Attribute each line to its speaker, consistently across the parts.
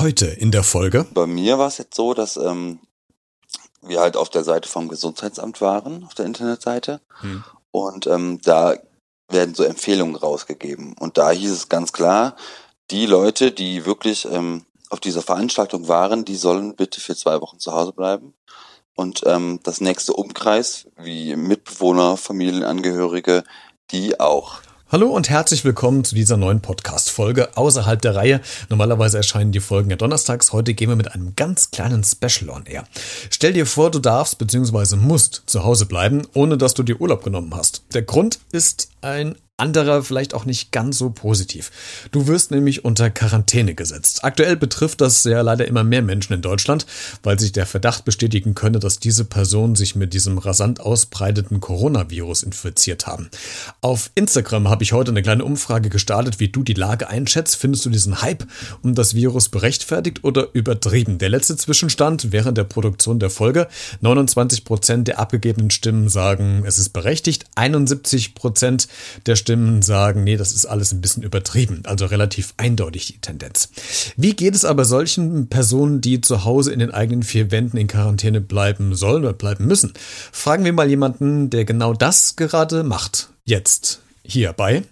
Speaker 1: Heute in der Folge.
Speaker 2: Bei mir war es jetzt so, dass ähm, wir halt auf der Seite vom Gesundheitsamt waren, auf der Internetseite. Hm. Und ähm, da werden so Empfehlungen rausgegeben. Und da hieß es ganz klar, die Leute, die wirklich ähm, auf dieser Veranstaltung waren, die sollen bitte für zwei Wochen zu Hause bleiben. Und ähm, das nächste Umkreis, wie Mitbewohner, Familienangehörige, die auch.
Speaker 1: Hallo und herzlich willkommen zu dieser neuen Podcast-Folge außerhalb der Reihe. Normalerweise erscheinen die Folgen ja donnerstags. Heute gehen wir mit einem ganz kleinen Special on air. Stell dir vor, du darfst bzw. musst zu Hause bleiben, ohne dass du dir Urlaub genommen hast. Der Grund ist ein anderer vielleicht auch nicht ganz so positiv. Du wirst nämlich unter Quarantäne gesetzt. Aktuell betrifft das ja leider immer mehr Menschen in Deutschland, weil sich der Verdacht bestätigen könne, dass diese Personen sich mit diesem rasant ausbreiteten Coronavirus infiziert haben. Auf Instagram habe ich heute eine kleine Umfrage gestartet, wie du die Lage einschätzt. Findest du diesen Hype um das Virus berechtfertigt oder übertrieben? Der letzte Zwischenstand während der Produktion der Folge. 29 Prozent der abgegebenen Stimmen sagen, es ist berechtigt. 71 Prozent der Stimmen Stimmen sagen, nee, das ist alles ein bisschen übertrieben, also relativ eindeutig die Tendenz. Wie geht es aber solchen Personen, die zu Hause in den eigenen vier Wänden in Quarantäne bleiben sollen oder bleiben müssen? Fragen wir mal jemanden, der genau das gerade macht. Jetzt hier bei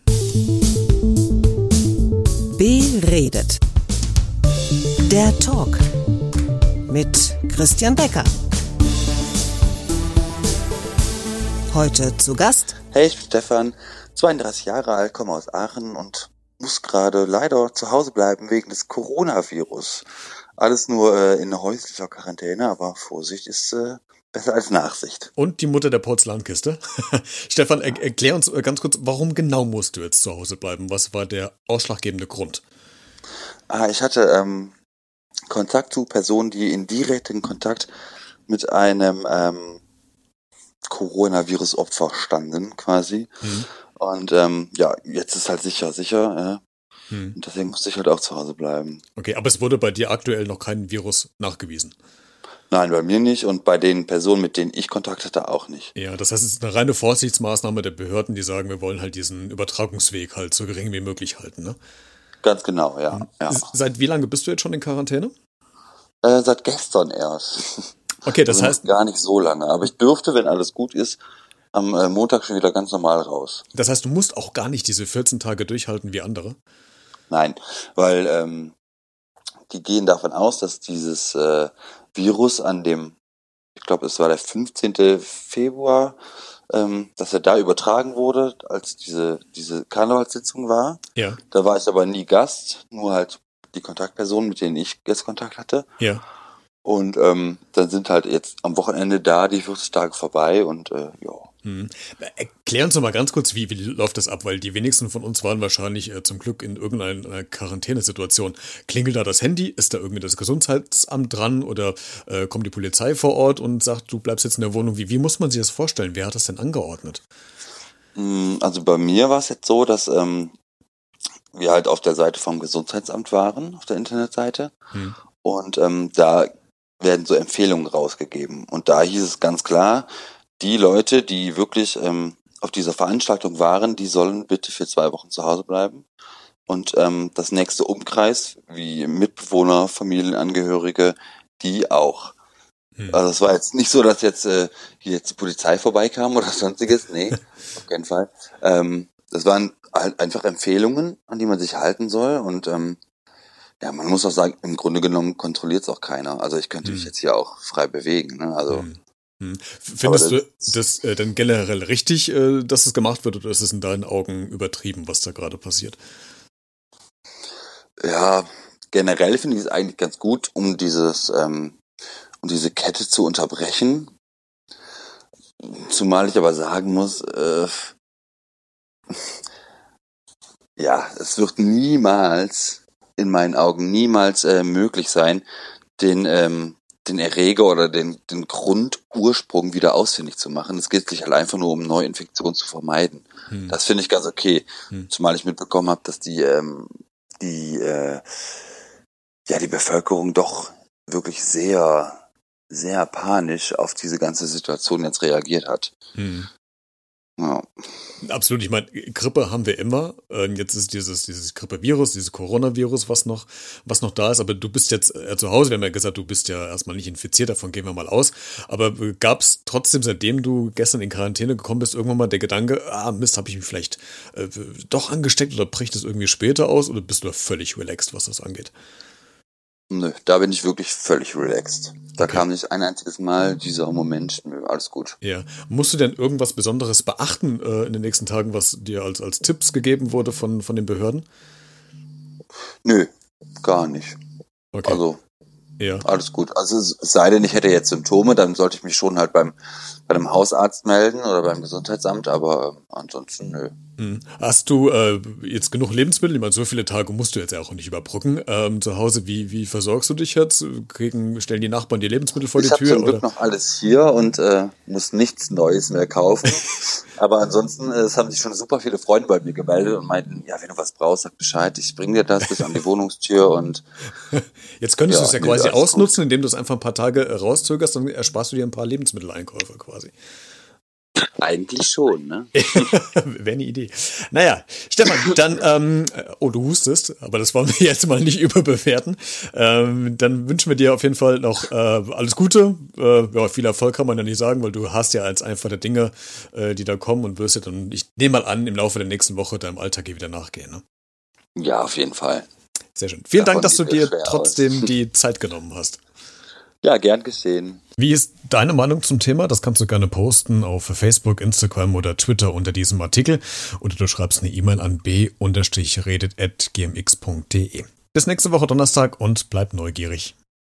Speaker 3: Beredet. Der Talk mit Christian Becker. Heute zu Gast.
Speaker 2: Hey, ich bin Stefan. 32 Jahre alt, komme aus Aachen und muss gerade leider zu Hause bleiben wegen des Coronavirus. Alles nur äh, in häuslicher Quarantäne, aber Vorsicht ist äh, besser als Nachsicht.
Speaker 1: Und die Mutter der Porzellankiste. Stefan, er erklär uns äh, ganz kurz, warum genau musst du jetzt zu Hause bleiben? Was war der ausschlaggebende Grund?
Speaker 2: Ah, ich hatte ähm, Kontakt zu Personen, die in direkten Kontakt mit einem ähm, Coronavirus-Opfer standen, quasi. Mhm. Und ähm, ja, jetzt ist halt sicher, sicher. Ja. Hm. Und deswegen musste ich halt auch zu Hause bleiben.
Speaker 1: Okay, aber es wurde bei dir aktuell noch kein Virus nachgewiesen.
Speaker 2: Nein, bei mir nicht und bei den Personen, mit denen ich Kontakt hatte, auch nicht.
Speaker 1: Ja, das heißt, es ist eine reine Vorsichtsmaßnahme der Behörden, die sagen, wir wollen halt diesen Übertragungsweg halt so gering wie möglich halten, ne?
Speaker 2: Ganz genau, ja. Hm.
Speaker 1: ja. Seit wie lange bist du jetzt schon in Quarantäne?
Speaker 2: Äh, seit gestern erst.
Speaker 1: Okay, das also heißt.
Speaker 2: Gar nicht so lange. Aber ich dürfte, wenn alles gut ist, am äh, Montag schon wieder ganz normal raus.
Speaker 1: Das heißt, du musst auch gar nicht diese 14 Tage durchhalten wie andere?
Speaker 2: Nein, weil ähm, die gehen davon aus, dass dieses äh, Virus an dem, ich glaube, es war der 15. Februar, ähm, dass er da übertragen wurde, als diese, diese Karnevalssitzung war.
Speaker 1: Ja.
Speaker 2: Da war ich aber nie Gast, nur halt die Kontaktpersonen, mit denen ich jetzt Kontakt hatte.
Speaker 1: Ja.
Speaker 2: Und ähm, dann sind halt jetzt am Wochenende da die 40 Tage vorbei und äh, ja.
Speaker 1: Hm. Erklär uns doch mal ganz kurz, wie, wie läuft das ab, weil die wenigsten von uns waren wahrscheinlich äh, zum Glück in irgendeiner Quarantänesituation. Klingelt da das Handy? Ist da irgendwie das Gesundheitsamt dran oder äh, kommt die Polizei vor Ort und sagt, du bleibst jetzt in der Wohnung? Wie, wie muss man sich das vorstellen? Wer hat das denn angeordnet?
Speaker 2: Hm, also bei mir war es jetzt so, dass ähm, wir halt auf der Seite vom Gesundheitsamt waren, auf der Internetseite. Hm. Und ähm, da werden so Empfehlungen rausgegeben. Und da hieß es ganz klar, die Leute, die wirklich ähm, auf dieser Veranstaltung waren, die sollen bitte für zwei Wochen zu Hause bleiben. Und ähm, das nächste Umkreis, wie Mitbewohner, Familienangehörige, die auch. Hm. Also es war jetzt nicht so, dass jetzt äh, hier jetzt die Polizei vorbeikam oder sonstiges. Nee, auf keinen Fall. Ähm, das waren halt einfach Empfehlungen, an die man sich halten soll. Und ähm, ja, man muss auch sagen, im Grunde genommen kontrolliert es auch keiner. Also ich könnte hm. mich jetzt hier auch frei bewegen. Ne? Also hm.
Speaker 1: Hm. Findest das, du das äh, denn generell richtig, äh, dass es gemacht wird, oder ist es in deinen Augen übertrieben, was da gerade passiert?
Speaker 2: Ja, generell finde ich es eigentlich ganz gut, um dieses, ähm, um diese Kette zu unterbrechen. Zumal ich aber sagen muss, äh, ja, es wird niemals in meinen Augen niemals äh, möglich sein, den, ähm, den Erreger oder den, den Grundursprung wieder ausfindig zu machen. Es geht sich halt einfach nur um Neuinfektionen zu vermeiden. Hm. Das finde ich ganz okay. Hm. Zumal ich mitbekommen habe, dass die, ähm, die, äh, ja, die Bevölkerung doch wirklich sehr, sehr panisch auf diese ganze Situation jetzt reagiert hat. Hm. Ja.
Speaker 1: Absolut, ich meine, Grippe haben wir immer. Ähm, jetzt ist dieses, dieses Grippevirus, dieses Coronavirus, was noch, was noch da ist. Aber du bist jetzt äh, zu Hause, wir haben ja gesagt, du bist ja erstmal nicht infiziert, davon gehen wir mal aus. Aber gab es trotzdem, seitdem du gestern in Quarantäne gekommen bist, irgendwann mal der Gedanke, ah Mist, habe ich mich vielleicht äh, doch angesteckt oder bricht es irgendwie später aus oder bist du völlig relaxed, was das angeht?
Speaker 2: Nö, da bin ich wirklich völlig relaxed. Da okay. kam nicht ein einziges Mal dieser Moment, nö, alles gut.
Speaker 1: Ja. Musst du denn irgendwas Besonderes beachten äh, in den nächsten Tagen, was dir als, als Tipps gegeben wurde von, von den Behörden?
Speaker 2: Nö, gar nicht. Okay. Also, ja. alles gut. Also, es sei denn, ich hätte jetzt Symptome, dann sollte ich mich schon halt beim, bei einem Hausarzt melden oder beim Gesundheitsamt, aber ansonsten nö.
Speaker 1: Hm. Hast du äh, jetzt genug Lebensmittel? Ich meine, so viele Tage musst du jetzt ja auch nicht überbrücken. Ähm, zu Hause, wie, wie versorgst du dich jetzt? Kriegen, stellen die Nachbarn dir Lebensmittel vor
Speaker 2: ich
Speaker 1: die Tür? Ich
Speaker 2: habe Glück noch alles hier und äh, muss nichts Neues mehr kaufen. Aber ansonsten, äh, es haben sich schon super viele Freunde bei mir gemeldet und meinten, ja, wenn du was brauchst, sag Bescheid, ich bring dir das bis an die Wohnungstür und
Speaker 1: Jetzt könntest ja, du es ja quasi ausnutzen, gut. indem du es einfach ein paar Tage rauszögerst, dann ersparst du dir ein paar Lebensmitteleinkäufe quasi.
Speaker 2: Eigentlich schon, ne?
Speaker 1: Wäre eine Idee. Naja, Stefan, dann, ähm, oh, du hustest, aber das wollen wir jetzt mal nicht überbewerten. Ähm, dann wünschen wir dir auf jeden Fall noch äh, alles Gute. Äh, ja, viel Erfolg kann man ja nicht sagen, weil du hast ja als einfach der Dinge, äh, die da kommen und wirst ja dann, ich nehme mal an, im Laufe der nächsten Woche deinem Alltag hier wieder nachgehen, ne?
Speaker 2: Ja, auf jeden Fall.
Speaker 1: Sehr schön. Vielen Davon Dank, dass du dir trotzdem aus. die Zeit genommen hast.
Speaker 2: Ja, gern geschehen.
Speaker 1: Wie ist deine Meinung zum Thema? Das kannst du gerne posten auf Facebook, Instagram oder Twitter unter diesem Artikel oder du schreibst eine E-Mail an b-redet.gmx.de. Bis nächste Woche Donnerstag und bleib neugierig.